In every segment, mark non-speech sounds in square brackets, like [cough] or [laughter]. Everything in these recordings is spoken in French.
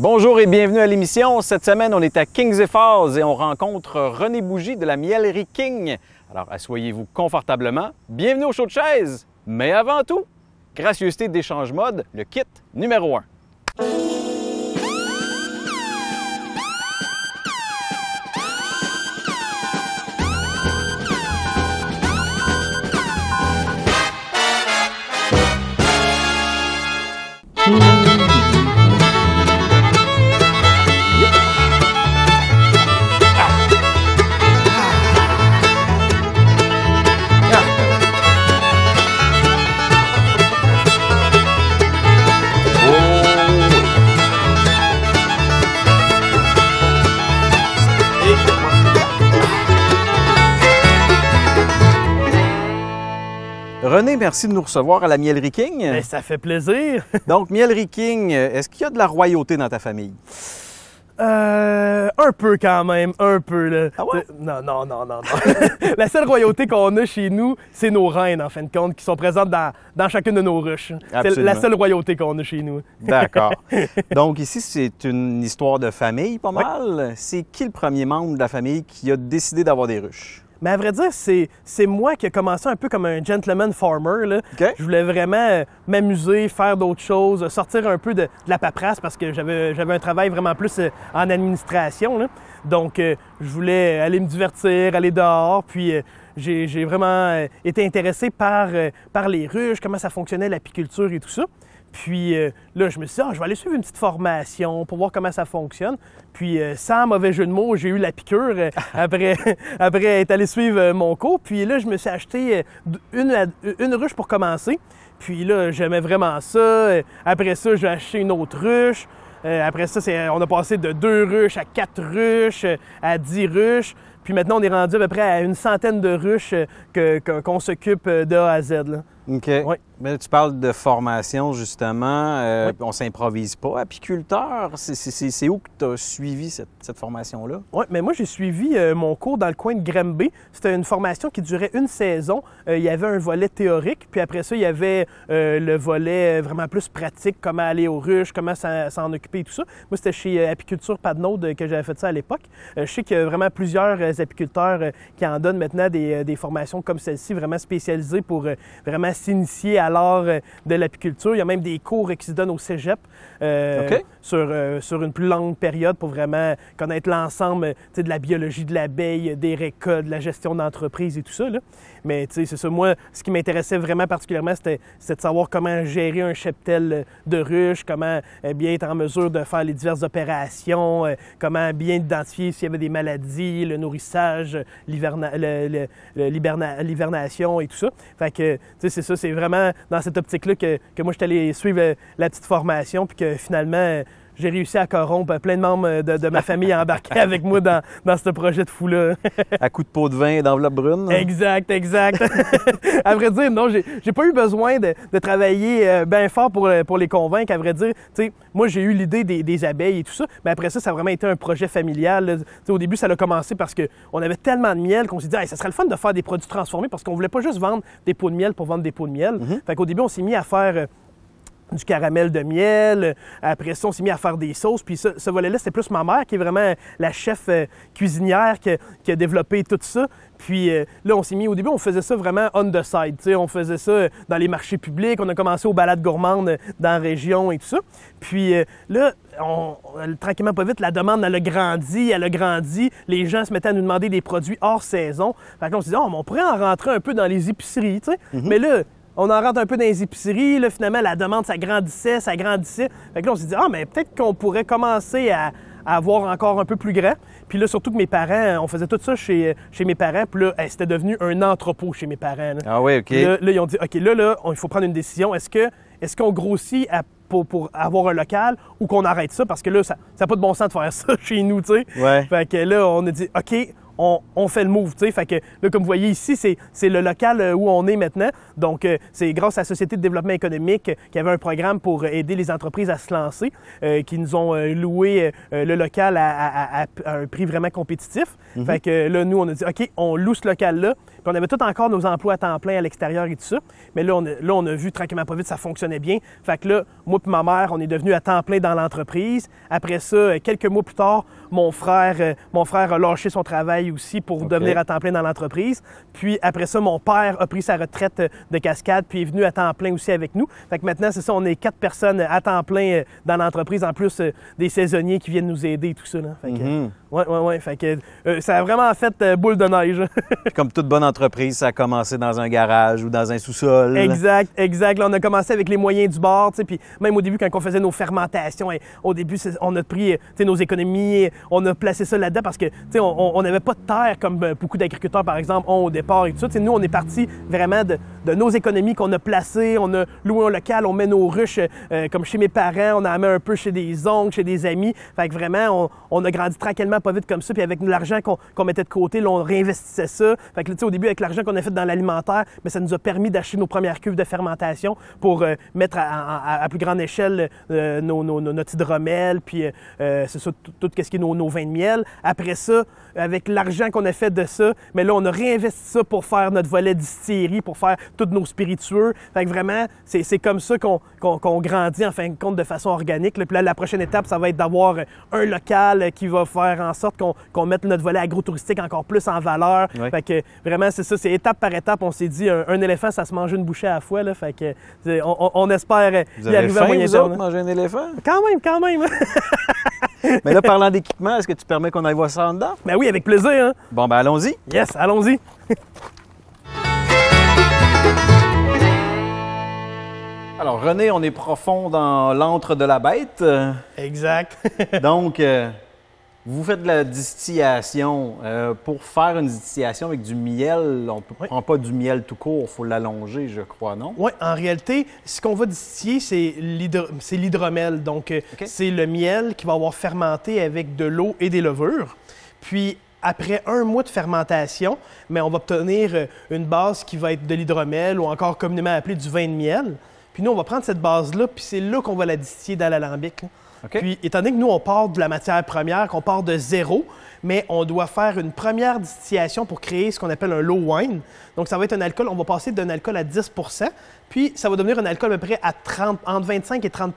Bonjour et bienvenue à l'émission. Cette semaine, on est à Kings et Falls et on rencontre René Bougie de la Mielerie King. Alors, asseyez-vous confortablement. Bienvenue au show de chaise. Mais avant tout, gracieuseté d'échange mode, le kit numéro 1. René, merci de nous recevoir à la Mielerie King. Ben, ça fait plaisir. [laughs] Donc, Mielerie King, est-ce qu'il y a de la royauté dans ta famille? Euh, un peu quand même, un peu. Là. Ah ouais? Non, non, non, non, non. [laughs] la seule royauté qu'on a chez nous, c'est nos reines, en fin de compte, qui sont présentes dans, dans chacune de nos ruches. C'est la seule royauté qu'on a chez nous. [laughs] D'accord. Donc, ici, c'est une histoire de famille, pas mal. C'est qui le premier membre de la famille qui a décidé d'avoir des ruches? Mais à vrai dire, c'est, moi qui ai commencé un peu comme un gentleman farmer. Là. Je voulais vraiment euh, m'amuser, faire d'autres choses, sortir un peu de, de la paperasse parce que j'avais, un travail vraiment plus euh, en administration. Là. Donc, euh, je voulais aller me divertir, aller dehors. Puis, euh, j'ai, vraiment euh, été intéressé par, par les ruches, comment ça fonctionnait, l'apiculture et tout ça. Puis euh, là, je me suis dit, Ah, je vais aller suivre une petite formation pour voir comment ça fonctionne. Puis euh, sans mauvais jeu de mots, j'ai eu la piqûre euh, [laughs] après, [laughs] après être allé suivre mon cours. Puis là, je me suis acheté une, ruche pour commencer. Puis là, j'aimais vraiment ça. Après ça, j'ai acheté une autre ruche. Après ça, on a passé de deux ruches à quatre ruches, à dix ruches. Puis maintenant, on est rendu à peu près à une centaine de ruches qu'on s'occupe de A à Z. là. OK. Ouais. Mais tu parles de formation, justement. Euh, Oui. On s'improvise pas. Apiculteur, c'est- où que tu as suivi cette, cette formation-là? Oui, mais moi, j'ai suivi euh, mon cours dans le coin de Granby. C'était une formation qui durait une saison. Euh, il y avait un volet théorique, puis après ça, il y avait euh, le volet vraiment plus pratique, comment aller aux ruches, comment s'en occuper et tout ça. Moi, c'était chez Apiculture Padnaude que j'avais fait ça à l'époque. Je sais qu'il y a vraiment plusieurs apiculteurs qui en donnent maintenant des, des formations comme celle-ci, vraiment spécialisées pour vraiment s'initier à l'art euh, de l'apiculture. Il y a même des cours qui se donnent au cégep euh, sur, euh, sur une plus longue période pour vraiment connaître l'ensemble de la biologie de l'abeille, des récoltes, de la gestion d'entreprise et tout ça. là. Mais tu sais, c'est ça. Moi, ce qui m'intéressait vraiment particulièrement, c'était de savoir comment gérer un cheptel de ruches, comment euh, bien être en mesure de faire les diverses opérations, euh, comment bien identifier s'il y avait des maladies, le nourrissage, l'hiverna- le- le- le- l'hiberna- l'hivernation et tout ça. Fait que, tu sais, c'est ça, c'est vraiment dans cette optique-là que, que moi, je suis allé suivre euh, la petite formation, puis que finalement, j'ai réussi à corrompre plein de membres euh, de, de ma famille à embarquer [laughs] avec moi dans, dans ce projet de fou-là. [laughs] À coup de pot de vin et d'enveloppe brune? Exact, exact. [laughs] à vrai dire, non, j'ai pas eu besoin de, de travailler euh, bien fort pour, euh, pour les convaincre. À vrai dire, tu sais, moi, j'ai eu l'idée des, des abeilles et tout ça, mais après ça, ça a vraiment été un projet familial. au début, ça a commencé parce qu'on avait tellement de miel qu'on s'est dit, Hey, ça serait le fun de faire des produits transformés parce qu'on voulait pas juste vendre des pots de miel pour vendre des pots de miel. Fait qu'au début, on s'est mis à faire. Euh, du caramel de miel. Après ça, on s'est mis à faire des sauces. Puis ça, ce volet-là, c'est plus ma mère qui est vraiment la chef euh, cuisinière qui, a- qui a développé tout ça. Puis euh, là, on s'est mis, au début, on faisait ça vraiment on the side. tu sais. On faisait ça euh, dans les marchés publics. On a commencé aux balades gourmandes euh, dans la région et tout ça. Puis euh, là, on, tranquillement, pas vite, la demande, elle a grandi, elle a grandi. Les gens se mettaient à nous demander des produits hors saison. Fait que là, on s'est dit, oh, on pourrait en rentrer un peu dans les épiceries, tu sais. Mais là, on en rentre un peu dans les épiceries. Là, finalement, la demande, ça grandissait, ça grandissait. Fait que là, on s'est dit, ah, mais peut-être qu'on pourrait commencer à, à avoir encore un peu plus grand. Puis là, surtout que mes parents, on faisait tout ça chez, chez mes parents. Puis là, hey, c'était devenu un entrepôt chez mes parents. là. Ah oui, OK. Là, là, ils ont dit, OK, là, là, il faut prendre une décision. Est-ce que est-ce qu'on grossit à- pour, pour avoir un local ou qu'on arrête ça? Parce que là, ça n'a pas de bon sens de faire [laughs] ça chez nous, tu sais. Ouais. Fait que là, on a dit, OK, on, on fait le move. tu sais. Fait que là, comme vous voyez ici, c'est, c'est le local euh, où on est maintenant. Donc, euh, c'est grâce à la Société de développement économique euh, qui avait un programme pour aider les entreprises à se lancer, euh, qui nous ont loué le local à, à- à- à un prix vraiment compétitif. Fait que là, nous, on a dit, OK, on loue ce local-là. Puis on avait tout encore nos emplois à temps plein à l'extérieur et tout ça. Mais là, on a, là, on a vu tranquillement pas vite, ça fonctionnait bien. Fait que là, moi et ma mère, on est devenus à temps plein dans l'entreprise. Après ça, euh, quelques mois plus tard, mon frère, euh, mon frère a lâché son travail aussi pour devenir à temps plein dans l'entreprise. Puis après ça, mon père a pris sa retraite euh, de cascade puis est venu à temps plein aussi avec nous. Fait que maintenant, c'est ça, on est quatre personnes à temps plein dans l'entreprise, en plus des saisonniers qui viennent nous aider et tout ça. Là. Fait que, Mhm. ouais, ouais, ouais. Fait que euh, ça a vraiment fait boule de neige. [laughs] Comme toute bonne entreprise, ça a commencé dans un garage ou dans un sous-sol. Exact, exact. Là, on a commencé avec les moyens du bord, puis même au début, quand on faisait nos fermentations, hein, au début, on a pris euh, nos économies, on a placé ça là-dedans parce que, on n'avait pas de terre comme euh, beaucoup d'agriculteurs, par exemple, ont au départ et tout ça. Nous, on est parti vraiment de, nos économies qu'on a placées, on a loué un local, on met nos ruches euh, comme chez mes parents, on en met un peu chez des oncles, chez des amis. Fait que vraiment, on, on a grandi tranquillement, pas vite comme ça, puis avec l'argent qu'on mettait de côté, on réinvestissait ça. Fait que, au avec l'argent qu'on a fait dans l'alimentaire, mais ça nous a permis d'acheter nos premières cuves de fermentation pour euh, mettre à, à- à plus grande échelle euh, nos, nos- notre hydromel, puis euh, euh, c'est ça, tout, tout ce qui est nos, nos vins de miel. Après ça, avec l'argent qu'on a fait de ça, mais là, on a réinvesti ça pour faire notre volet distillerie, pour faire tous nos spiritueux. Fait que vraiment, c'est c'est comme ça qu'on qu'on- qu'on grandit, en fin de compte, de façon organique. Puis là, la prochaine étape, ça va être d'avoir un local qui va faire en sorte qu'on qu'on mette notre volet agro-touristique encore plus en valeur. Ouais. Fait que vraiment, c'est ça, c'est étape par étape. On s'est dit, un, un éléphant, ça se mange une bouchée à la fois. Là, fait que on, espère Vous y avez arriver à moyen vous terme. autres, manger un éléphant? Quand même, quand même. [laughs] Mais là, parlant d'équipement, est-ce que tu permets qu'on aille voir ça en dedans? ben oui, avec plaisir. Hein? Bon, ben allons-y. Yes, allons-y. [laughs] Alors, René, on est profond dans l'antre de la bête. Exact. [laughs] Donc, euh, vous faites de la distillation. Euh, pour faire une distillation avec du miel, on ne Oui. prend pas du miel tout court, il faut l'allonger, je crois, non? Oui, en réalité, ce qu'on va distiller, c'est l'hydro- c'est l'hydromel. Donc, euh, c'est le miel qui va avoir fermenté avec de l'eau et des levures. Puis, après un mois de fermentation, mais on va obtenir euh, une base qui va être de l'hydromel ou encore communément appelée du vin de miel. Puis nous, on va prendre cette base-là, puis c'est là qu'on va la distiller dans l'alambic. Puis, étant donné que nous, on part de la matière première, qu'on part de zéro, mais on doit faire une première distillation pour créer ce qu'on appelle un low wine. Donc, ça va être un alcool, on va passer d'un alcool à 10 puis ça va devenir un alcool à peu près à 30, entre 25 et 30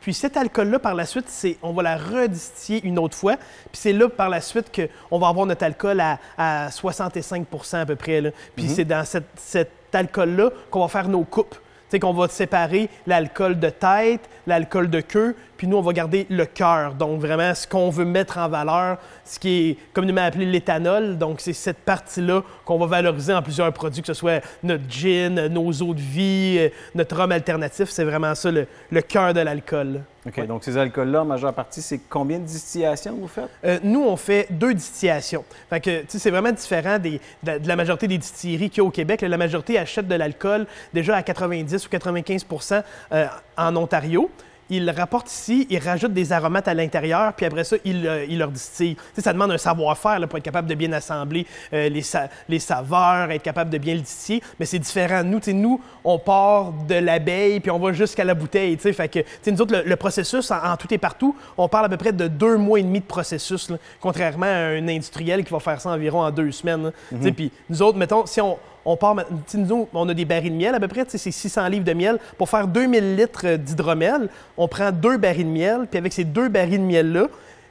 puis cet alcool-là, par la suite, c'est, on va la redistiller une autre fois. Puis c'est là, par la suite, qu'on va avoir notre alcool à, à 65% à peu près. là. Puis c'est dans cette- cet alcool-là qu'on va faire nos coupes. Tu sais, qu'on va séparer l'alcool de tête, l'alcool de queue, puis nous, on va garder le cœur. Donc, vraiment, ce qu'on veut mettre en valeur, ce qui est communément appelé l'éthanol. Donc, c'est cette partie-là qu'on va valoriser en plusieurs produits, que ce soit notre gin, nos eaux de vie, euh, notre rhum alternatif. C'est vraiment ça, le, le cœur de l'alcool. OK. Ouais. Donc, ces alcools-là, en majeure partie, c'est combien de distillations vous faites? Euh, nous, on fait deux distillations. Fait que, tu sais, c'est vraiment différent des- de, de la majorité des distilleries qu'il y a au Québec. La majorité achète de l'alcool déjà à 90 ou 95% euh, en Ontario. Ils rapportent ici, ils rajoutent des aromates à l'intérieur, puis après ça, ils, euh, leur sais, ça demande un savoir-faire pour être capable de bien assembler euh, les, sa- les saveurs, être capable de bien le distiller. Mais c'est différent. Nous, tu sais, nous, on part de l'abeille, puis on va jusqu'à la bouteille. tu sais. Fait que, tu sais, nous autres, le, le processus, en, en tout et partout, on parle à peu près de deux mois et demi de processus, là, contrairement à un industriel qui va faire ça environ en deux semaines. sais, Puis nous autres, mettons, si on, on part, ma- tu sais, nous, on a des barils de miel à peu près, c'est 600 livres de miel. Pour faire 2000 litres euh, d'hydromel, on prend deux barils de miel, puis avec ces deux barils de miel-là,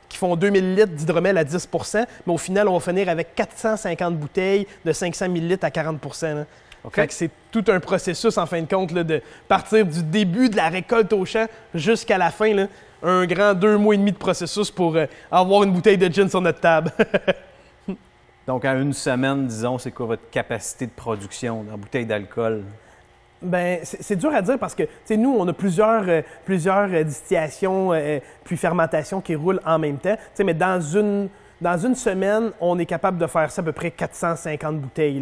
qui font 2000 litres d'hydromel à 10% mais au final, on va finir avec 450 bouteilles de 500 millilitres à 40 là. OK. Fait que c'est tout un processus, en fin de compte, là, de partir du début de la récolte au champ jusqu'à la fin. là. un grand deux mois et demi de processus pour euh, avoir une bouteille de gin sur notre table. [laughs] Donc, en une semaine, disons, c'est quoi votre capacité de production en bouteille d'alcool? Ben, c'est dur à dire parce que, tu sais, nous, on a plusieurs, euh, plusieurs euh, distillations euh, puis fermentations qui roulent en même temps. Tu sais, mais dans une, dans une semaine, on est capable de faire ça à peu près 450 bouteilles,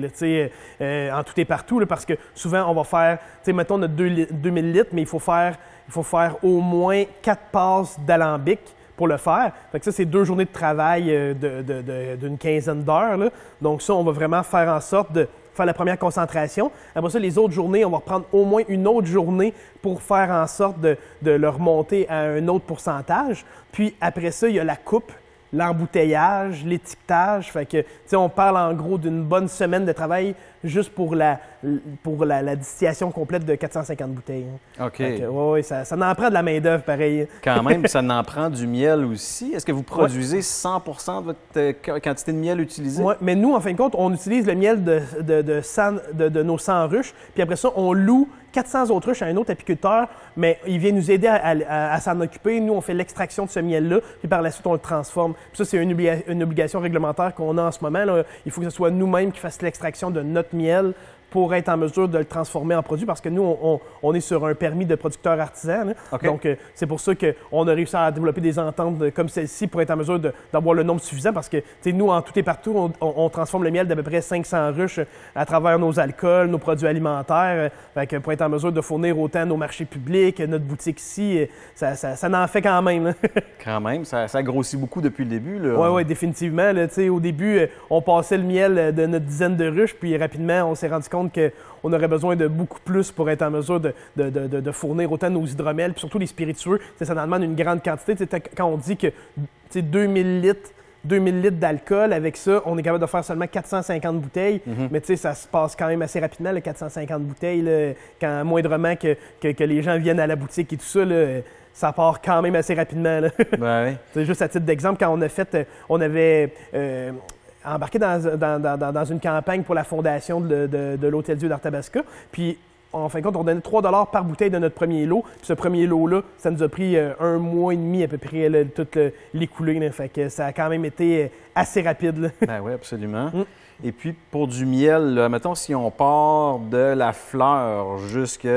en tout et partout, parce que souvent, on va faire, tu sais, mettons, li- 2000 litres, mais il faut faire, il faut faire au moins quatre passes d'alambic pour le faire. Fait que ça, c'est deux journées de travail euh, de- de- d'une quinzaine d'heures. Donc ça, on va vraiment faire en sorte de faire la première concentration. Après ça, les autres journées, on va reprendre au moins une autre journée pour faire en sorte de, de le remonter à un autre pourcentage. Puis après ça, il y a la coupe, l'embouteillage, l'étiquetage. Fait que, tu sais, on parle en gros d'une bonne semaine de travail juste pour la, pour la, la distillation complète de 450 bouteilles. hein. OK. Ouais, ouais, ça, ça en prend de la main-d'œuvre, pareil. Quand même, [laughs] ça en prend du miel aussi. Est-ce que vous produisez 100% de votre euh, qu- quantité de miel utilisée? Ouais, mais nous, en fin de compte, on utilise le miel de, de, de, 100 de- de nos 100 ruches, puis après ça, on loue 400 autres ruches à un autre apiculteur, mais il vient nous aider à, s'en occuper. Nous, on fait l'extraction de ce miel-là, puis par la suite, on le transforme. Ça, c'est une, obliga- une obligation réglementaire qu'on a en ce moment. Il faut que ce soit nous-mêmes qui fassions l'extraction de notre miel pour être en mesure de le transformer en produit, parce que nous, on, on- on est sur un permis de producteur artisan. Donc, euh, c'est pour ça qu'on a réussi à développer des ententes de- comme celle-ci pour être en mesure d'avoir le nombre suffisant, parce que, tu sais, nous, en tout et partout, on, transforme le miel d'à peu près 500 ruches à travers nos alcools, nos produits alimentaires, fait que pour être en mesure de fournir autant nos marchés publics, notre boutique ici, euh, ça, ça, ça en fait quand même. [laughs] Quand même, ça, ça grossit beaucoup depuis le début. Oui, oui, définitivement. Là, au début, euh, on passait le miel de notre dizaine de ruches, puis rapidement, on s'est rendu compte qu'on aurait besoin de beaucoup plus pour être en mesure de, de- de- de- fournir autant nos hydromels, puis surtout les spiritueux. Ça en demande une grande quantité. Quand on dit que tu sais, 2000 litres, 2000 litres d'alcool, avec ça, on est capable de faire seulement 450 bouteilles. Mais tu sais, ça se passe quand même assez rapidement, les 450 bouteilles, là, quand moindrement que, que- que les gens viennent à la boutique et tout ça, là, ça part quand même assez rapidement. là. Ben oui. [laughs] C'est juste à titre d'exemple, quand on a fait, euh, on avait euh, embarqué dans, dans- dans- une campagne pour la fondation de, de- de l'Hôtel Dieu d'Arthabasca, puis en fin de compte, on donnait 3 par bouteille de notre premier lot. Puis ce premier lot-là, ça nous a pris euh, un mois et demi à peu près, là, tout le- l'écouler. là. Fait que ça a quand même été euh, assez rapide. là. Ben oui, absolument. Mm. Et puis, pour du miel, là, mettons, si on part de la fleur jusqu'à.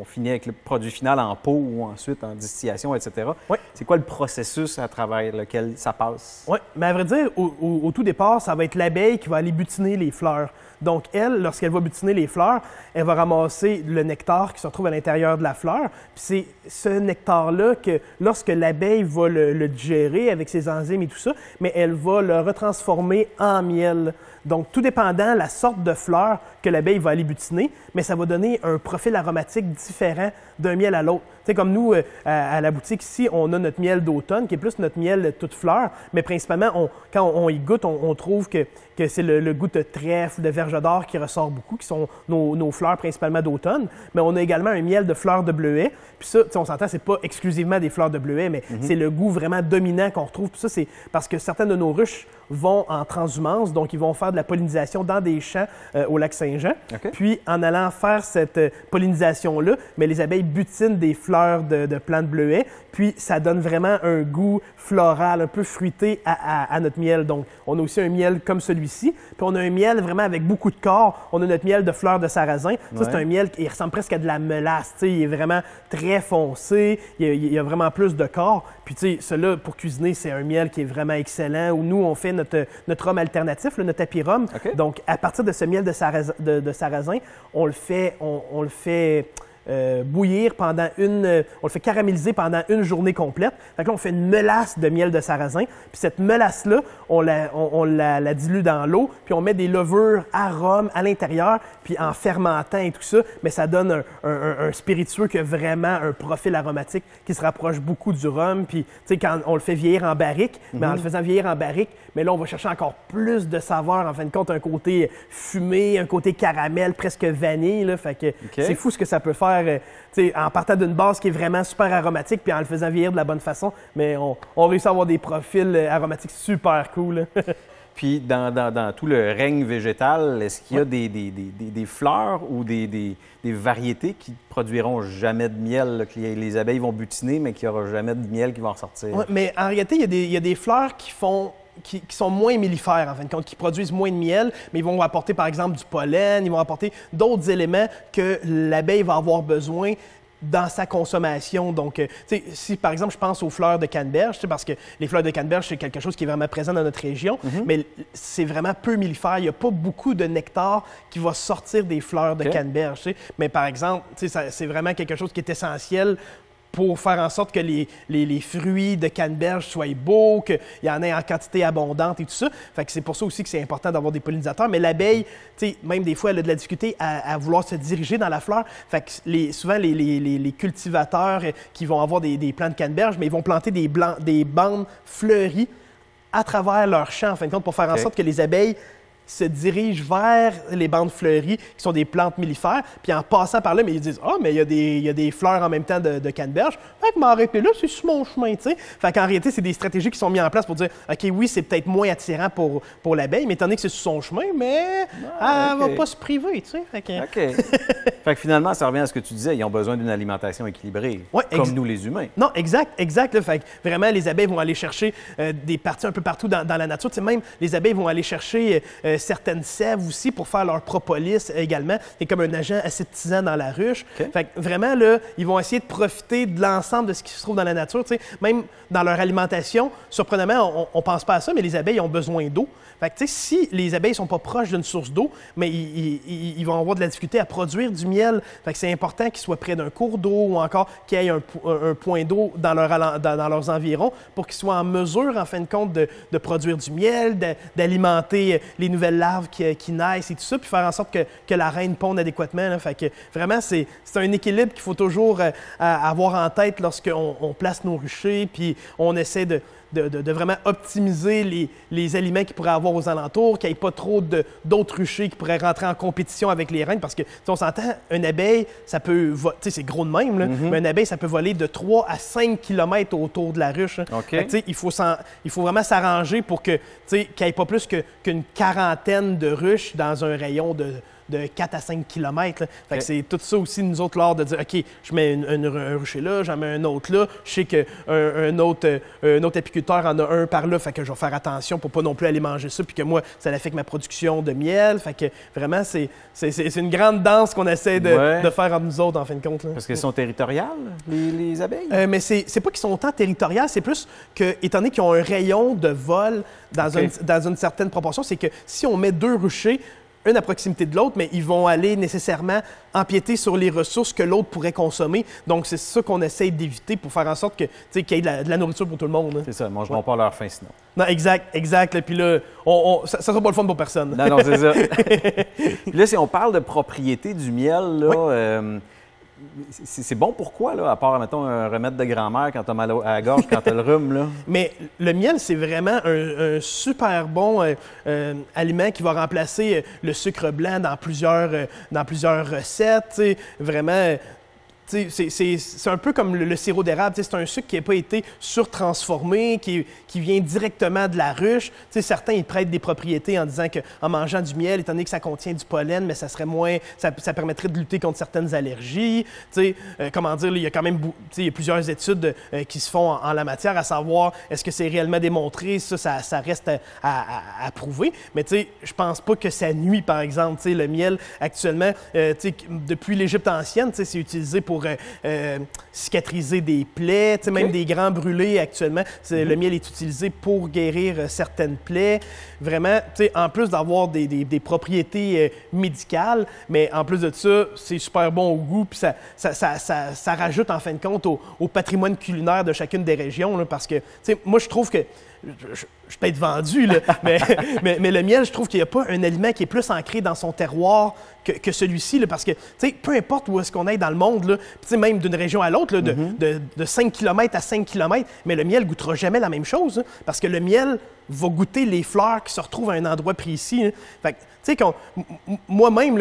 On finit avec le produit final en pot ou ensuite en distillation, etc. Ouais. C'est quoi le processus à travers lequel ça passe? Oui, mais à vrai dire, au, au- au tout départ, ça va être l'abeille qui va aller butiner les fleurs. Donc, elle, lorsqu'elle va butiner les fleurs, elle va ramasser le nectar qui se retrouve à l'intérieur de la fleur. Puis c'est ce nectar-là que, lorsque l'abeille va le, le digérer avec ses enzymes et tout ça, mais elle va le retransformer en miel. Donc, tout dépendant la sorte de fleur que l'abeille va aller butiner, mais ça va donner un profil aromatique différent d'un miel à l'autre. Tu sais, comme nous, euh, à, à la boutique ici, on a notre miel d'automne, qui est plus notre miel de toute fleur, mais principalement, on- quand on, y goûte, on, on trouve que, que c'est le, le goût de trèfle, de verge d'or qui ressort beaucoup, qui sont nos, nos fleurs principalement d'automne. Mais on a également un miel de fleurs de bleuet. Puis ça, tu sais, on s'entend, c'est pas exclusivement des fleurs de bleuet, mais c'est le goût vraiment dominant qu'on retrouve. Puis ça, c'est parce que certaines de nos ruches vont en transhumance, donc ils vont faire de la pollinisation dans des champs euh, au lac Saint-Jean. Puis, en allant faire cette euh, pollinisation-là, mais les abeilles butinent des fleurs de, de plantes bleuets, puis ça donne vraiment un goût floral, un peu fruité à, à- à notre miel. Donc, on a aussi un miel comme celui-ci, puis on a un miel vraiment avec beaucoup de corps. On a notre miel de fleurs de sarrasin. Ça, c'est un miel qui ressemble presque à de la melasse. tu sais. Il est vraiment très foncé, il y a, il y a vraiment plus de corps. Puis, tu sais, celui-là, pour cuisiner, c'est un miel qui est vraiment excellent, où nous, on fait notre, notre rhum alternatif, là, notre tapis rhum. Donc, à partir de ce miel de sarrasin, de, de sarrasin, on le fait, on, on le fait euh, bouillir pendant une, euh, on le fait caraméliser pendant une journée complète. Fait que là, on fait une melasse de miel de sarrasin. Puis cette melasse-là, on, la, on, on la, la dilue dans l'eau, puis on met des levures à rhum à l'intérieur, puis en fermentant et tout ça, mais ça donne un, un- un- un spiritueux qui a vraiment un profil aromatique qui se rapproche beaucoup du rhum. Puis, tu sais, quand on le fait vieillir en barrique, mais en le faisant vieillir en barrique, mais là, on va chercher encore plus de saveur, en fin de compte, un côté fumé, un côté caramel, presque vanille. Là, fait que c'est fou ce que ça peut faire, euh, en partant d'une base qui est vraiment super aromatique, puis en le faisant vieillir de la bonne façon, mais on, on réussit à avoir des profils euh, aromatiques super cool. [laughs] Puis, dans, dans- dans tout le règne végétal, est-ce qu'il y a des, des- des- des- des fleurs ou des, des- des variétés qui produiront jamais de miel, là, que les, les abeilles vont butiner, mais qu'il n'y aura jamais de miel qui va en sortir? Mais en réalité, il y, a des- il y a des fleurs qui font. Qui, qui sont moins mellifères, en fin de compte, qui produisent moins de miel, mais ils vont apporter, par exemple, du pollen, ils vont apporter d'autres éléments que l'abeille va avoir besoin dans sa consommation. Donc, euh, si par exemple je pense aux fleurs de canneberge, parce que les fleurs de canneberge, c'est quelque chose qui est vraiment présent dans notre région, mais c'est vraiment peu millifère. Il n'y a pas beaucoup de nectar qui va sortir des fleurs de OK. canneberge. Mais par exemple, c'est vraiment quelque chose qui est essentiel pour faire en sorte que les, les, les fruits de canneberge soient beaux, qu'il y en ait en quantité abondante et tout ça. Fait que c'est pour ça aussi que c'est important d'avoir des pollinisateurs. Mais l'abeille, tu sais, même des fois, elle a de la difficulté à, à vouloir se diriger dans la fleur. Fait que les, souvent, les, les, les cultivateurs qui vont avoir des, des plants de canneberge, mais ils vont planter des, blancs, des bandes fleuries à travers leur champ, en fin de compte, pour faire en sorte que les abeilles se dirigent vers les bandes fleuries, qui sont des plantes mellifères, puis en passant par là, mais ils disent Ah, mais il y, a des- il y a des fleurs en même temps de, de canneberge. Fait que m'arrêter là, c'est sur mon chemin, tu sais. Fait qu'en réalité, c'est des stratégies qui sont mises en place pour dire OK, oui, c'est peut-être moins attirant pour, pour l'abeille, mais étant donné que c'est sur son chemin, mais Ah, elle OK. va pas se priver, tu sais. Fait que- OK. [laughs] fait que finalement, ça revient à ce que tu disais. Ils ont besoin d'une alimentation équilibrée, Ouais, comme nous les humains. Non, exact, exact. Là, fait que vraiment, les abeilles vont aller chercher euh, des parties un peu partout dans, dans la nature. Tu sais, même les abeilles vont aller chercher euh, certaines sèves aussi pour faire leur propolis également. C'est comme un agent aseptisant dans la ruche. OK. Fait que vraiment, là, ils vont essayer de profiter de l'ensemble de ce qui se trouve dans la nature. Même dans leur alimentation, surprenamment, on ne pense pas à ça, mais les abeilles ont besoin d'eau. Fait que, si les abeilles sont pas proches d'une source d'eau, mais ils, ils- ils- ils vont avoir de la difficulté à produire du miel. Fait que c'est important qu'ils soient près d'un cours d'eau ou encore qu'il y ait un, po- un- un point d'eau dans, leur dans, dans leurs environs pour qu'ils soient en mesure, en fin de compte, de, de produire du miel, d'alimenter les nouvelles larves qui, qui naissent et tout ça, puis faire en sorte que, que la reine ponde adéquatement. Fait que vraiment, c'est un équilibre qu'il faut toujours euh, avoir en tête lorsqu'on on place nos ruchers, puis on essaie de, de, de- de vraiment optimiser les, les aliments qu'il pourrait avoir aux alentours, qu'il n'y ait pas trop d'autres ruchers qui pourraient rentrer en compétition avec les reines. Parce que, sais, on s'entend, une abeille, ça peut. Tu sais, c'est gros de même, là, mais une abeille, ça peut voler de 3 à 5 km autour de la ruche. hein. OK. Fait que, tu sais, il faut, il faut vraiment s'arranger pour que, qu'il n'y ait pas plus qu'une quarantaine de ruches dans un rayon de de 4 à 5 km. Fait que c'est tout ça aussi, nous autres, l'art de dire, OK, je mets une, une- un rucher là, j'en mets un autre là. Je sais qu'un un autre, euh, un autre apiculteur en a un par là, fait que je vais faire attention pour pas non plus aller manger ça, puis que moi, ça affecte ma production de miel. Fait que vraiment, c'est c'est- c'est- c'est une grande danse qu'on essaie de, Ouais. de faire entre nous autres, en fin de compte. là. Parce qu'elles sont territoriales, les, les abeilles? Euh, mais c'est c'est pas qu'ils sont autant territoriales, c'est plus que, étant donné qu'ils ont un rayon de vol dans, une, dans une certaine proportion, c'est que si on met deux ruchers, une à proximité de l'autre, mais ils vont aller nécessairement empiéter sur les ressources que l'autre pourrait consommer. Donc, c'est ça qu'on essaie d'éviter pour faire en sorte que, qu'il y ait de la, de la nourriture pour tout le monde. hein. C'est ça, ils mangeront pas leur faim sinon. Non, exact, exact. Puis là, on, on- ça, ça sera pas le fun pour personne. Non, non, c'est ça. [laughs] Puis là, si on parle de propriété du miel, là, Oui. euh, c'est bon pourquoi, là, à part, mettons, un remède de grand-mère quand t'as mal à la gorge, quand t'as le rhume, là? [laughs] Mais le miel, c'est vraiment un, super bon euh, euh, aliment qui va remplacer euh, le sucre blanc dans plusieurs, dans plusieurs recettes. Vraiment, c'est- un peu comme le, sirop d'érable. C'est un sucre qui n'a pas été surtransformé, qui, qui vient directement de la ruche. Certains, ils prêtent des propriétés en disant qu'en mangeant du miel, étant donné que ça contient du pollen, mais ça serait moins, ça, permettrait de lutter contre certaines allergies. Euh, comment dire, il y a quand même plusieurs études euh, qui se font en, la matière, à savoir est-ce que c'est réellement démontré? Ça, ça, reste à, prouver. Mais sais, je pense pas que ça nuit, par exemple. Le miel, actuellement, euh, depuis l'Égypte ancienne, c'est utilisé pour euh, euh, cicatriser des plaies, même des grands brûlés actuellement. Le miel est utilisé pour guérir euh, certaines plaies. Vraiment, en plus d'avoir des, des- des propriétés médicales, mais en plus de ça, c'est super bon au goût, puis ça, ça, ça, ça- ça rajoute en fin de compte au, au patrimoine culinaire de chacune des régions, là, parce que, moi, je trouve que je, je- peux être vendu, là, [laughs] mais, mais, mais le miel, je trouve qu'il n'y a pas un aliment qui est plus ancré dans son terroir que, que celui-ci, parce que, tu sais, peu importe où est-ce qu'on est dans le monde, là, même d'une région à l'autre, de, de, de 5 km à 5 km, mais le miel goûtera jamais la même chose, hein, parce que le miel va goûter les fleurs qui se retrouvent à un endroit précis. hein. Fait que, tu sais, moi-même,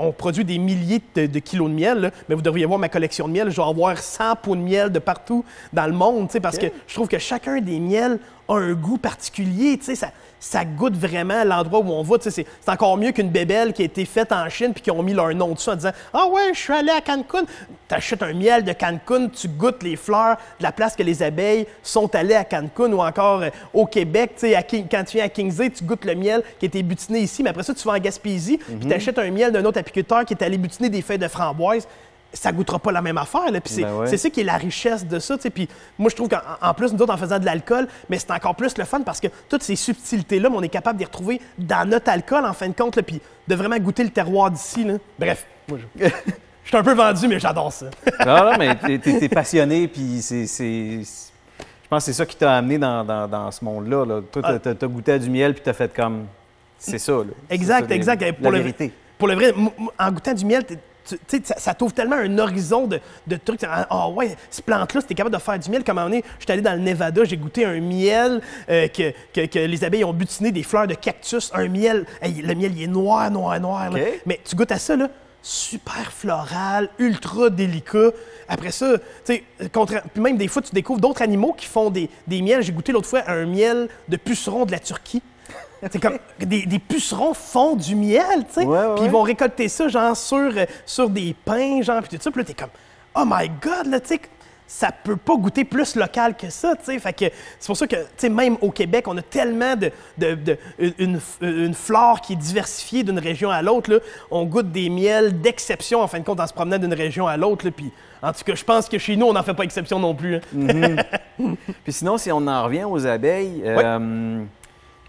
on produit des milliers de, de kilos de miel, là, mais vous devriez voir ma collection de miel. Je vais avoir 100 pots de miel de partout dans le monde, parce que je trouve que chacun des miels a un goût particulier, tu sais, ça, ça goûte vraiment l'endroit où on va, tu c'est encore mieux qu'une bébelle qui a été faite en Chine puis qui ont mis leur nom dessus en disant « Ah ouais, je suis allé à Cancun ». T'achètes un miel de Cancun, tu goûtes les fleurs de la place que les abeilles sont allées à Cancun ou encore euh, au Québec, tu sais, à King- quand tu viens à Kingsley, tu goûtes le miel qui a été butiné ici, mais après ça, tu vas en Gaspésie puis t'achètes un miel d'un autre apiculteur qui est allé butiner des feuilles de framboise ça goûtera pas la même affaire. Là. Puis c'est, Ben ouais. c'est ça qui est la richesse de ça. Puis moi, je trouve qu'en en plus, nous autres, en faisant de l'alcool, mais c'est encore plus le fun parce que toutes ces subtilités-là, mais on est capable de les retrouver dans notre alcool, en fin de compte, là, puis de vraiment goûter le terroir d'ici. là. Bref, moi, je- [laughs] Je suis un peu vendu, mais j'adore ça. [laughs] non, non, mais t'es es, passionné, puis c'est. Je pense que c'est ça qui t'a amené dans, dans, dans ce monde-là. Là. Toi, t'as as, goûté à du miel, puis t'as fait comme. C'est ça, là. Exact, ça, exact. pour la vérité. Pour le vrai, en goûtant du miel, tu, ça, ça t'ouvre tellement un horizon de, de trucs. Ah oh, ouais, cette plante-là, si t'es capable de faire du miel, comme un moment donné, je suis allé dans le Nevada, j'ai goûté un miel euh, que, que, que, les abeilles ont butiné des fleurs de cactus, un miel. le miel, il est noir, noir, noir. Mais tu goûtes à ça, là, super floral, ultra délicat. Après ça, tu sais, même des fois, tu découvres d'autres animaux qui font des, des miels. J'ai goûté l'autre fois un miel de puceron de la Turquie. C'est comme des, pucerons font du miel, tu sais. puis ils vont récolter ça, genre, sur, euh, sur des pains, genre, puis tout ça. Puis là, t'es comme, oh my God, là, tu sais, ça peut pas goûter plus local que ça, tu sais. Fait que c'est pour ça que, tu sais, même au Québec, on a tellement de, de, une, une, flore qui est diversifiée d'une région à l'autre, là. On goûte des miels d'exception, en fin de compte, en se promenant d'une région à l'autre, Puis, en tout cas, je pense que chez nous, on n'en fait pas exception non plus. Hein. Mhm. [laughs] Puis sinon, si on en revient aux abeilles, euh,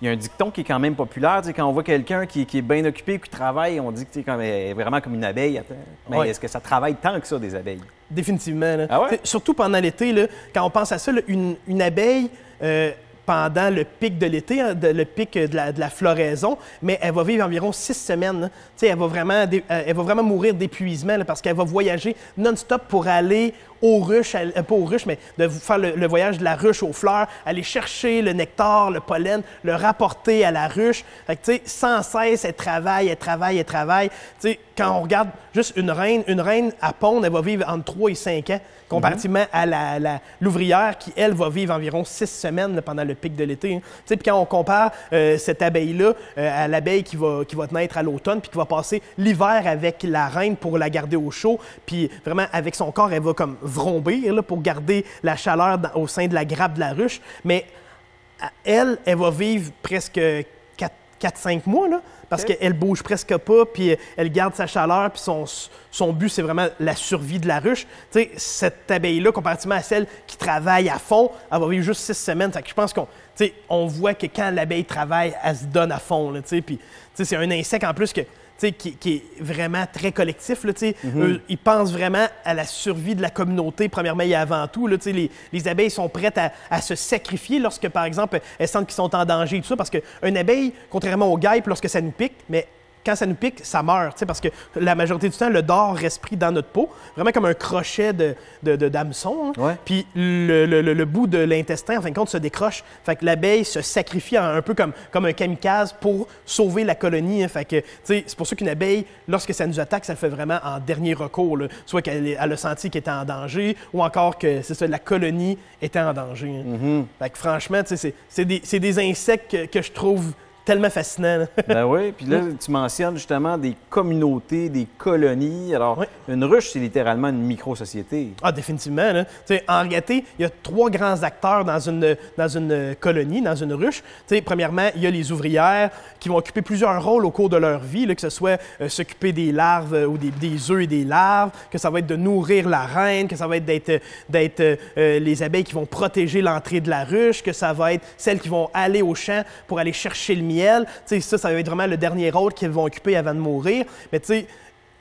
il y a un dicton qui est quand même populaire. quand on voit quelqu'un qui, est bien occupé qui travaille, on dit que c'est est vraiment comme une abeille. Mais est-ce que ça travaille tant que ça, des abeilles? Définitivement. Ah surtout pendant l'été, quand on pense à ça, une, abeille, euh, pendant le pic de l'été, hein, le pic de la, floraison, mais elle va vivre environ six semaines. Elle, va vraiment, euh, elle va vraiment mourir d'épuisement parce qu'elle va voyager non-stop pour aller aux ruches, euh, pas aux ruches, mais de faire le, voyage de la ruche aux fleurs, aller chercher le nectar, le pollen, le rapporter à la ruche. Fait que, sans cesse, elle travaille, elle travaille, elle travaille. quand on regarde juste une reine, une reine à pondre, elle va vivre entre 3 et 5 ans, comparativement à la, l'ouvrière qui, elle, va vivre environ 6 semaines pendant le pic de l'été. Hein. Puis quand on compare euh, cette abeille-là euh, à l'abeille qui va, qui va naître à l'automne, puis qui va passer l'hiver avec la reine pour la garder au chaud, puis vraiment, avec son corps, elle va comme vrombir là, pour garder la chaleur au sein de la grappe de la ruche. Mais elle, elle va vivre presque 4-5 mois, là, parce qu'elle bouge presque pas, puis elle garde sa chaleur, puis son, son but, c'est vraiment la survie de la ruche. sais, cette abeille-là, comparativement à celle qui travaille à fond, elle va vivre juste 6 semaines. Fait que je pense qu'on on voit que quand l'abeille travaille, elle se donne à fond. Puis c'est un insecte en plus que qui, qui, est vraiment très collectif. Là, mm ils pensent vraiment à la survie de la communauté, premièrement et avant tout. Là, les, les abeilles sont prêtes à, à, se sacrifier lorsque, par exemple, elles sentent qu'ils sont en danger et tout ça, parce qu'une abeille, contrairement aux guêpes, lorsque ça nous pique, mais quand ça nous pique, ça meurt, parce que la majorité du temps, le dard reste pris dans notre peau, vraiment comme un crochet de, d'hameçon. Hein. Puis le, bout de l'intestin, en fin de compte, se décroche. Fait que l'abeille se sacrifie un peu comme, comme un kamikaze pour sauver la colonie. Hein. Fait que, c'est pour ça qu'une abeille, lorsque ça nous attaque, ça le fait vraiment en dernier recours. Soit qu'elle a senti qu'elle était en danger, ou encore que c'est ça, la colonie était en danger. Hein. Mm-hmm. Fait que franchement, c'est, des, des, insectes que, que je trouve tellement fascinant. ben oui, [laughs] puis là, tu mentionnes justement des communautés, des colonies. Alors, une ruche, c'est littéralement une micro-société. Ah, définitivement. Là. en réalité, il y a trois grands acteurs dans une, dans une colonie, dans une ruche. sais, premièrement, il y a les ouvrières qui vont occuper plusieurs rôles au cours de leur vie, là, que ce soit euh, s'occuper des larves euh, ou des, des, œufs et des larves, que ça va être de nourrir la reine, que ça va être d'être, d'être euh, les abeilles qui vont protéger l'entrée de la ruche, que ça va être celles qui vont aller au champ pour aller chercher le miel ça, ça va être vraiment le dernier rôle qu'ils vont occuper avant de mourir. Mais tu sais,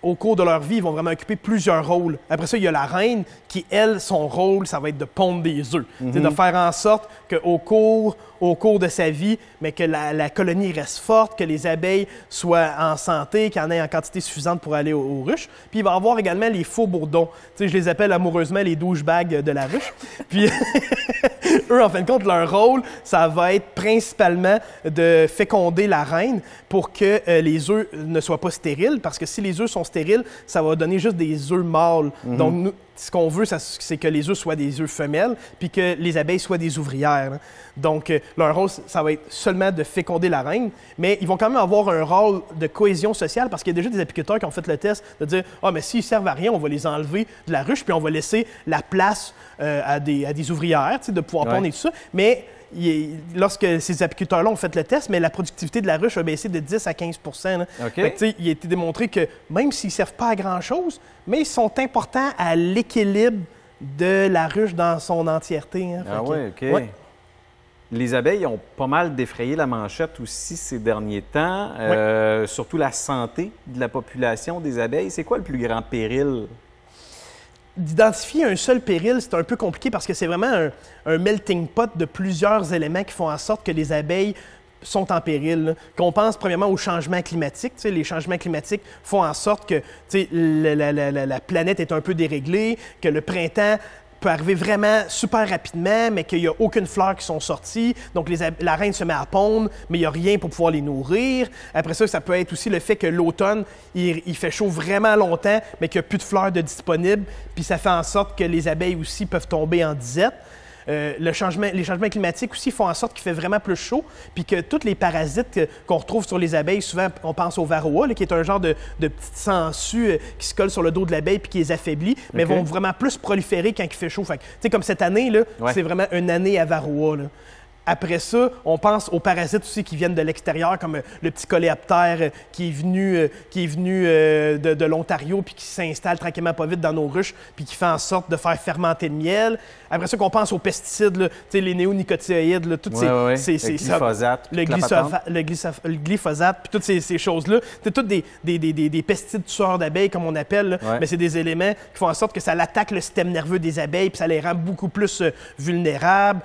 au cours de leur vie, ils vont vraiment occuper plusieurs rôles. Après ça, il y a la reine qui, elle, son rôle, ça va être de pondre des œufs. C'est de mhm. faire en sorte qu'au cours, au cours de sa vie, mais que la, colonie reste forte, que les abeilles soient en santé, qu'il y en ait en quantité suffisante pour aller aux, ruches. Puis il va y avoir également les faux bourdons. Tu sais, je les appelle amoureusement les douchebags de la ruche. [laughs] Puis [laughs] eux, en fin de compte, leur rôle, ça va être principalement de féconder la reine pour que euh, les œufs ne soient pas stériles, parce que si les œufs sont stériles, ça va donner juste des œufs mâles. Mhm. Donc, nous, ce qu'on veut, c'est que les œufs soient des œufs femelles, puis que les abeilles soient des ouvrières. Donc, euh, leur rôle, ça va être seulement de féconder la reine, mais ils vont quand même avoir un rôle de cohésion sociale parce qu'il y a déjà des apiculteurs qui ont fait le test de dire Ah, mais s'ils servent à rien, on va les enlever de la ruche, puis on va laisser la place euh, à, des, à, des, ouvrières, de pouvoir pondre et tout ça. Mais lorsque ces apiculteurs-là ont fait le test, mais la productivité de la ruche a baissé de 10 à 15% Il a été démontré que même s'ils ne servent pas à grand-chose, mais ils sont importants à l'équilibre de la ruche dans son entièreté. Hein. ah oui, OK. Les abeilles ont pas mal défrayé la manchette aussi ces derniers temps, euh, surtout la santé de la population des abeilles. C'est quoi le plus grand péril? D'identifier un seul péril, c'est un peu compliqué parce que c'est vraiment un, un melting pot de plusieurs éléments qui font en sorte que les abeilles sont en péril. Qu'on pense premièrement au changement climatique. les changements climatiques font en sorte que la, la, la, planète est un peu déréglée, que le printemps peut arriver vraiment super rapidement, mais qu'il n'y a aucune fleur qui sont sorties. Donc, la reine se met à pondre, mais il n'y a rien pour pouvoir les nourrir. Après ça, ça peut être aussi le fait que l'automne, il, il, fait chaud vraiment longtemps, mais qu'il n'y a plus de fleurs de disponibles. Puis ça fait en sorte que les abeilles aussi peuvent tomber en disette. Euh, le changement, les changements climatiques aussi font en sorte qu'il fait vraiment plus chaud, puis que tous les parasites qu'on retrouve sur les abeilles, souvent on pense au varroa, qui est un genre de, de petite sangsue euh, qui se colle sur le dos de l'abeille puis qui les affaiblit, mais vont vraiment plus proliférer quand il fait chaud. Fait que, comme cette année, là, c'est vraiment une année à varroa. Là. Après ça, on pense aux parasites aussi qui viennent de l'extérieur, comme euh, le petit coléoptère euh, qui est venu, euh, qui est venu de, l'Ontario puis qui s'installe tranquillement pas vite dans nos ruches puis qui fait en sorte de faire fermenter le miel. Après ça, qu'on pense aux pesticides, les néonicotinoïdes, toutes ces, ces, le glyphosate, le, le, glyphosate, puis toutes ces, choses-là. C'est toutes des, des, des, des, pesticides tueurs d'abeilles, comme on appelle, mais c'est des éléments qui font en sorte que ça attaque le système nerveux des abeilles puis ça les rend beaucoup plus vulnérables.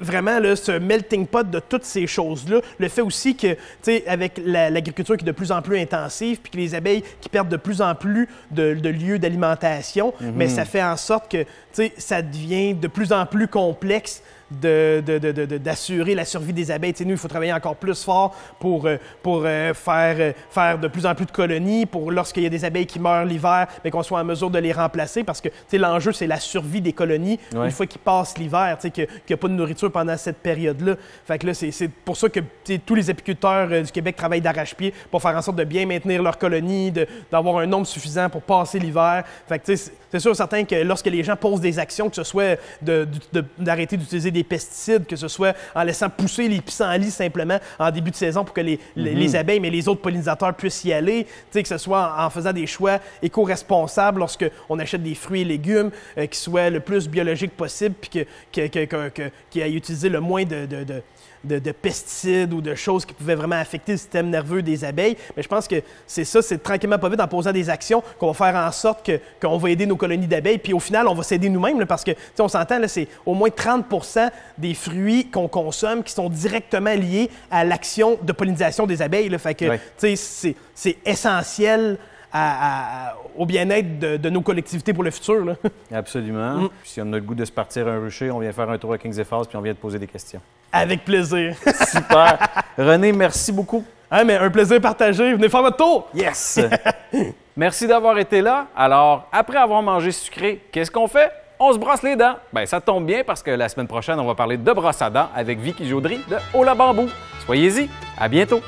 vraiment, ce melting pot de toutes ces choses-là, le fait aussi que, tu sais, avec l'agriculture qui est de plus en plus intensive, puis que les abeilles qui perdent de plus en plus de, lieux d'alimentation, mais mhm. ça fait en sorte que, tu sais, ça devient de plus en plus complexe d'assurer la survie des abeilles. nous, il faut travailler encore plus fort pour, euh, pour euh, faire, euh, faire de plus en plus de colonies, pour lorsqu'il y a des abeilles qui meurent l'hiver, mais qu'on soit en mesure de les remplacer, parce que l'enjeu, c'est la survie des colonies une fois qu'ils passent l'hiver, qu'il n'y a pas de nourriture pendant cette période-là. Fait que là, c'est pour ça que tous les apiculteurs du Québec travaillent d'arrache-pied pour faire en sorte de bien maintenir leurs colonies, d'avoir un nombre suffisant pour passer l'hiver. Fait que c'est sûr certain que lorsque les gens posent des actions, que ce soit d'arrêter d'utiliser des pesticides, que ce soit en laissant pousser les pissenlits simplement en début de saison pour que les, les, mhm. abeilles, mais les autres pollinisateurs puissent y aller, que ce soit en, faisant des choix éco-responsables lorsqu'on achète des fruits et légumes euh, qui soient le plus biologiques possible, puis qui que, utilisé le moins de de, pesticides ou de choses qui pouvaient vraiment affecter le système nerveux des abeilles. Mais je pense que c'est ça, c'est tranquillement pas vite en posant des actions qu'on va faire en sorte qu'on va aider nos colonies d'abeilles. Puis au final, on va s'aider nous-mêmes parce que, on s'entend, c'est au moins 30% des fruits qu'on consomme qui sont directement liés à l'action de pollinisation des abeilles. Là. Fait que, sais, c'est, essentiel au bien-être de, nos collectivités pour le futur. Là. [laughs] Absolument. Mm. si on a le goût de se partir un rucher, on vient faire un tour à Kings Falls puis on vient te poser des questions. Avec plaisir. [laughs] Super. René, merci beaucoup. Ah, mais un plaisir partagé. Venez faire votre tour. Yes. [laughs] merci d'avoir été là. Alors, après avoir mangé sucré, qu'est-ce qu'on fait? On se brosse les dents. Ben, ça tombe bien parce que la semaine prochaine, on va parler de brosse à dents avec Vicky Jaudry de Ola Bambou. Soyez-y. À bientôt.